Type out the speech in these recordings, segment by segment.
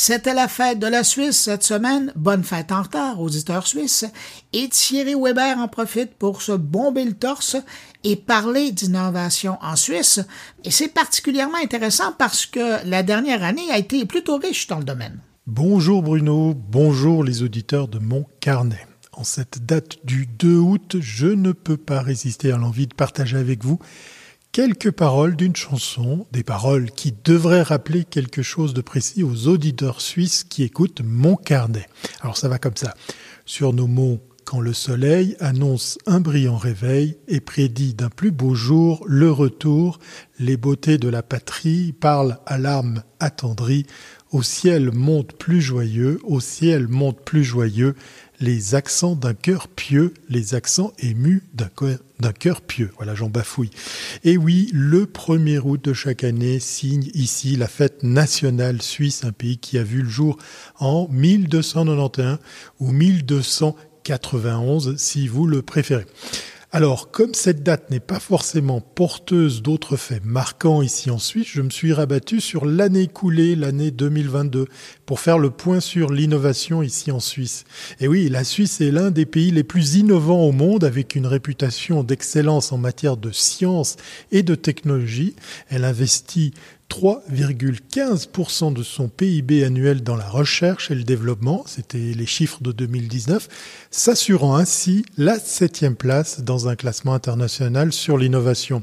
C'était la fête de la Suisse cette semaine. Bonne fête en retard, auditeurs suisses. Et Thierry Weber en profite pour se bomber le torse et parler d'innovation en Suisse. Et c'est particulièrement intéressant parce que la dernière année a été plutôt riche dans le domaine. Bonjour Bruno, bonjour les auditeurs de mon carnet. En cette date du 2 août, je ne peux pas résister à l'envie de partager avec vous quelques paroles d'une chanson, des paroles qui devraient rappeler quelque chose de précis aux auditeurs suisses qui écoutent mon carnet. Alors ça va comme ça. Sur nos mots, quand le soleil annonce un brillant réveil et prédit d'un plus beau jour le retour, les beautés de la patrie parlent à l'âme attendrie, au ciel monte plus joyeux, au ciel monte plus joyeux, les accents d'un cœur pieux, les accents émus d'un cœur pieux. Voilà, j'en bafouille. Et oui, le 1er août de chaque année signe ici la fête nationale suisse, un pays qui a vu le jour en 1291 ou 1291 si vous le préférez. Alors, comme cette date n'est pas forcément porteuse d'autres faits marquants ici en Suisse, je me suis rabattu sur l'année écoulée, l'année 2022, pour faire le point sur l'innovation ici en Suisse. Et oui, la Suisse est l'un des pays les plus innovants au monde, avec une réputation d'excellence en matière de science et de technologie. Elle investit 3,15% de son PIB annuel dans la recherche et le développement, c'était les chiffres de 2019, s'assurant ainsi la septième place dans un classement international sur l'innovation.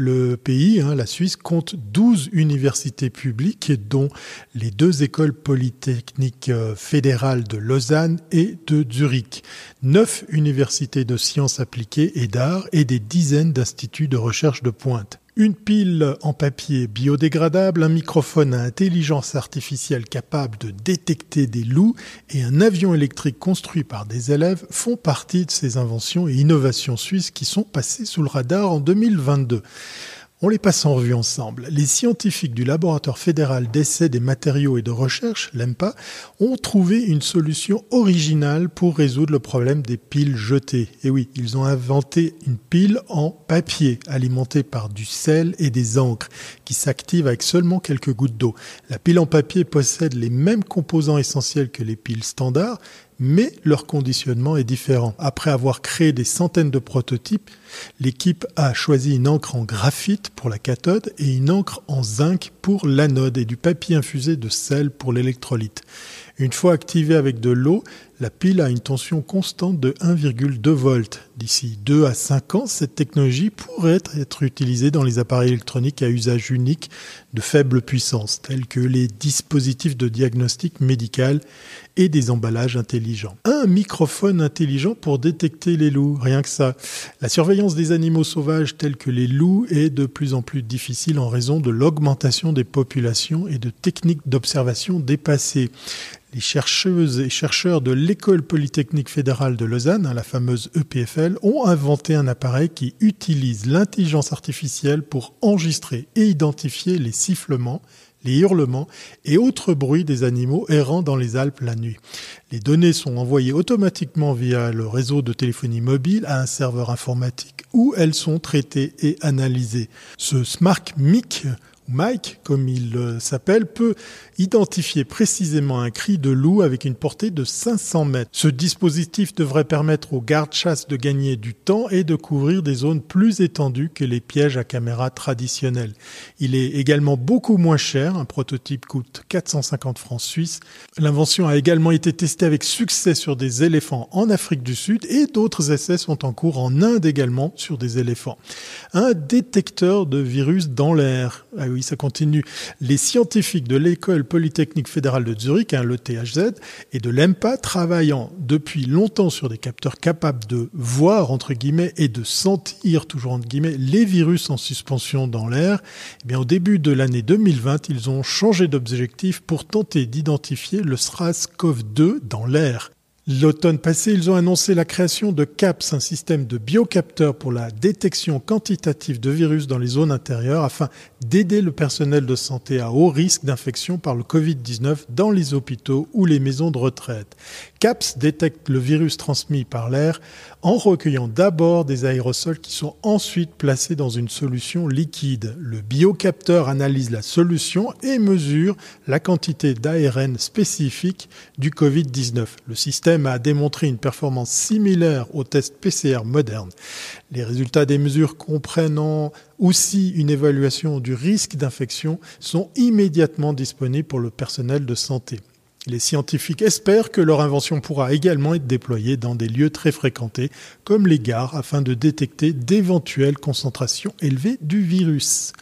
Le pays, hein, la Suisse, compte 12 universités publiques, dont les deux écoles polytechniques euh, fédérales de Lausanne et de Zurich, neuf universités de sciences appliquées et d'art et des dizaines d'instituts de recherche de pointe. Une pile en papier biodégradable, un microphone à intelligence artificielle capable de détecter des loups et un avion électrique construit par des élèves font partie de ces inventions et innovations suisses qui sont passées sous le radar en 2022. On les passe en revue ensemble. Les scientifiques du laboratoire fédéral d'essai des matériaux et de recherche, l'EMPA, ont trouvé une solution originale pour résoudre le problème des piles jetées. Et oui, ils ont inventé une pile en papier alimentée par du sel et des encres qui s'active avec seulement quelques gouttes d'eau. La pile en papier possède les mêmes composants essentiels que les piles standards, mais leur conditionnement est différent. Après avoir créé des centaines de prototypes, l'équipe a choisi une encre en graphite pour la cathode et une encre en zinc pour l'anode et du papier infusé de sel pour l'électrolyte. Une fois activée avec de l'eau, la pile a une tension constante de 1,2 volts. D'ici 2 à 5 ans, cette technologie pourrait être utilisée dans les appareils électroniques à usage unique de faible puissance, tels que les dispositifs de diagnostic médical et des emballages intelligents. Un microphone intelligent pour détecter les loups, rien que ça. La surveillance des animaux sauvages tels que les loups est de plus en plus difficile en raison de l'augmentation des populations et de techniques d'observation dépassées les chercheuses et chercheurs de l'École polytechnique fédérale de Lausanne, hein, la fameuse EPFL, ont inventé un appareil qui utilise l'intelligence artificielle pour enregistrer et identifier les sifflements, les hurlements et autres bruits des animaux errant dans les Alpes la nuit. Les données sont envoyées automatiquement via le réseau de téléphonie mobile à un serveur informatique où elles sont traitées et analysées. Ce Smart Mic Mike, comme il euh, s'appelle, peut identifier précisément un cri de loup avec une portée de 500 mètres. Ce dispositif devrait permettre aux gardes-chasse de gagner du temps et de couvrir des zones plus étendues que les pièges à caméra traditionnels. Il est également beaucoup moins cher, un prototype coûte 450 francs suisses. L'invention a également été testée avec succès sur des éléphants en Afrique du Sud et d'autres essais sont en cours en Inde également sur des éléphants. Un détecteur de virus dans l'air. Ah ça continue. Les scientifiques de l'école polytechnique fédérale de Zurich, hein, le THZ, et de l'EMPA, travaillant depuis longtemps sur des capteurs capables de voir, entre guillemets, et de sentir, toujours entre guillemets, les virus en suspension dans l'air, eh au début de l'année 2020, ils ont changé d'objectif pour tenter d'identifier le SRAS-CoV-2 dans l'air. L'automne passé, ils ont annoncé la création de CAPS, un système de biocapteurs pour la détection quantitative de virus dans les zones intérieures afin d'aider le personnel de santé à haut risque d'infection par le Covid-19 dans les hôpitaux ou les maisons de retraite. CAPS détecte le virus transmis par l'air en recueillant d'abord des aérosols qui sont ensuite placés dans une solution liquide. Le biocapteur analyse la solution et mesure la quantité d'ARN spécifique du Covid-19. Le système a démontré une performance similaire aux tests PCR modernes. Les résultats des mesures comprenant aussi une évaluation du risque d'infection sont immédiatement disponibles pour le personnel de santé. Les scientifiques espèrent que leur invention pourra également être déployée dans des lieux très fréquentés, comme les gares, afin de détecter d'éventuelles concentrations élevées du virus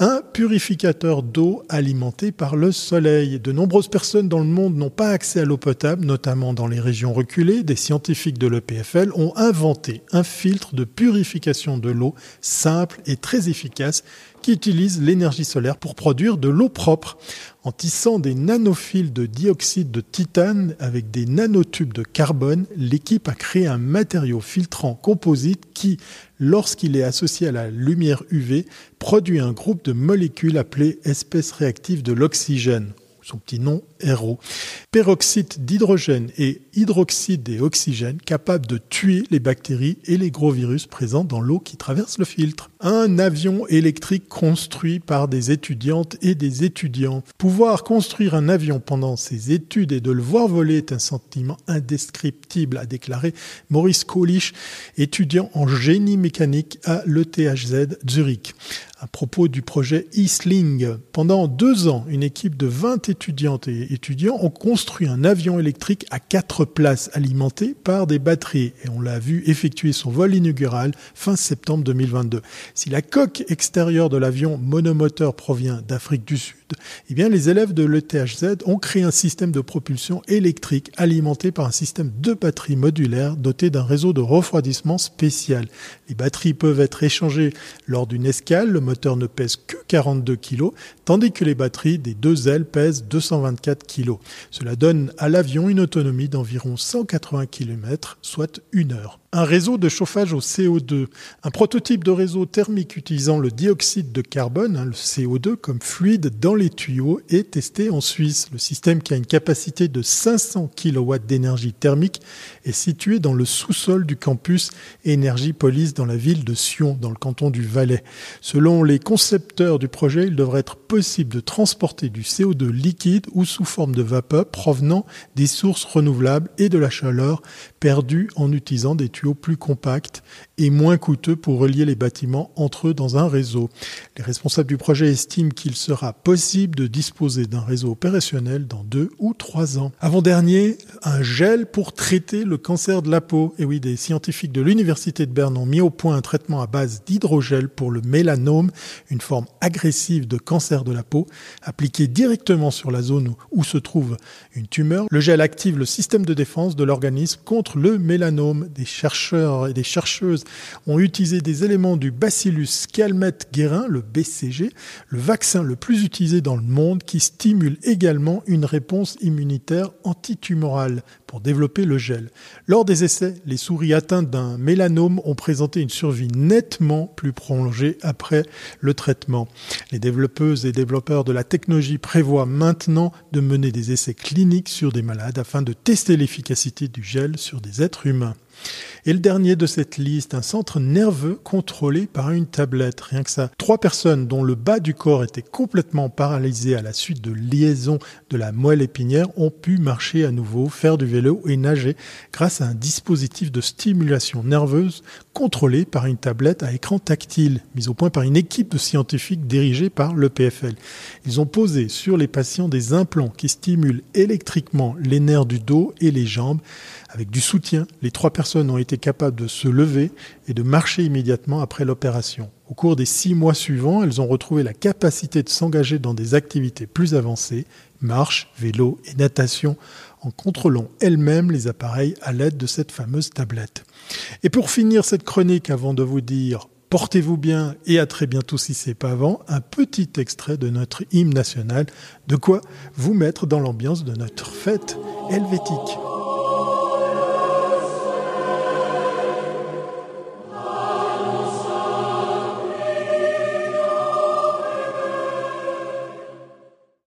un purificateur d'eau alimenté par le soleil. De nombreuses personnes dans le monde n'ont pas accès à l'eau potable, notamment dans les régions reculées. Des scientifiques de l'EPFL ont inventé un filtre de purification de l'eau simple et très efficace qui utilise l'énergie solaire pour produire de l'eau propre. En tissant des nanophiles de dioxyde de titane avec des nanotubes de carbone, l'équipe a créé un matériau filtrant composite qui, lorsqu'il est associé à la lumière UV, produit un groupe de molécules appelées espèces réactives de l'oxygène son petit nom RO. Peroxyde d'hydrogène et hydroxyde et oxygène capables de tuer les bactéries et les gros virus présents dans l'eau qui traverse le filtre. Un avion électrique construit par des étudiantes et des étudiants. Pouvoir construire un avion pendant ses études et de le voir voler est un sentiment indescriptible, a déclaré Maurice Kolisch, étudiant en génie mécanique à l'ETHZ Zurich à propos du projet Eastling. Pendant deux ans, une équipe de 20 étudiantes et étudiants ont construit un avion électrique à quatre places alimenté par des batteries et on l'a vu effectuer son vol inaugural fin septembre 2022. Si la coque extérieure de l'avion monomoteur provient d'Afrique du Sud, eh bien les élèves de l'ETHZ ont créé un système de propulsion électrique alimenté par un système de batteries modulaires doté d'un réseau de refroidissement spécial. Les batteries peuvent être échangées lors d'une escale, le moteur ne pèse que 42 kg, tandis que les batteries des deux ailes pèsent 224 kg. Cela donne à l'avion une autonomie d'environ 180 km, soit une heure un réseau de chauffage au CO2, un prototype de réseau thermique utilisant le dioxyde de carbone, hein, le CO2, comme fluide dans les tuyaux est testé en Suisse. Le système qui a une capacité de 500 kW d'énergie thermique est situé dans le sous-sol du campus Énergie Police dans la ville de Sion, dans le canton du Valais. Selon les concepteurs du projet, il devrait être possible de transporter du CO2 liquide ou sous forme de vapeur provenant des sources renouvelables et de la chaleur perdue en utilisant des tuyaux plus compacts et moins coûteux pour relier les bâtiments entre eux dans un réseau. Les responsables du projet estiment qu'il sera possible de disposer d'un réseau opérationnel dans deux ou trois ans. Avant-dernier, un gel pour traiter le cancer de la peau. Et oui, des scientifiques de l'Université de Berne ont mis au point un traitement à base d'hydrogel pour le mélanome, une forme agressive de cancer de la peau, appliqué directement sur la zone où se trouve une tumeur. Le gel active le système de défense de l'organisme contre le mélanome. Des chercheurs et des chercheuses ont utilisé des éléments du Bacillus calmette-guérin, le BCG, le vaccin le plus utilisé dans le monde qui stimule également une réponse immunitaire antitumorale pour développer le gel. Lors des essais, les souris atteintes d'un mélanome ont présenté une survie nettement plus prolongée après le traitement. Les développeuses et développeurs de la technologie prévoient maintenant de mener des essais cliniques sur des malades afin de tester l'efficacité du gel sur des êtres humains. Et le dernier de cette liste, un centre nerveux contrôlé par une tablette. Rien que ça. Trois personnes dont le bas du corps était complètement paralysé à la suite de liaison de la moelle épinière ont pu marcher à nouveau, faire du vélo et nager grâce à un dispositif de stimulation nerveuse contrôlé par une tablette à écran tactile, mise au point par une équipe de scientifiques dirigée par le PFL. Ils ont posé sur les patients des implants qui stimulent électriquement les nerfs du dos et les jambes. Avec du soutien, les trois personnes ont été capables de se lever et de marcher immédiatement après l'opération. Au cours des six mois suivants, elles ont retrouvé la capacité de s'engager dans des activités plus avancées, marche, vélo et natation, en contrôlant elles-mêmes les appareils à l'aide de cette fameuse tablette. Et pour finir cette chronique, avant de vous dire portez-vous bien et à très bientôt si c'est pas avant, un petit extrait de notre hymne national, de quoi vous mettre dans l'ambiance de notre fête helvétique.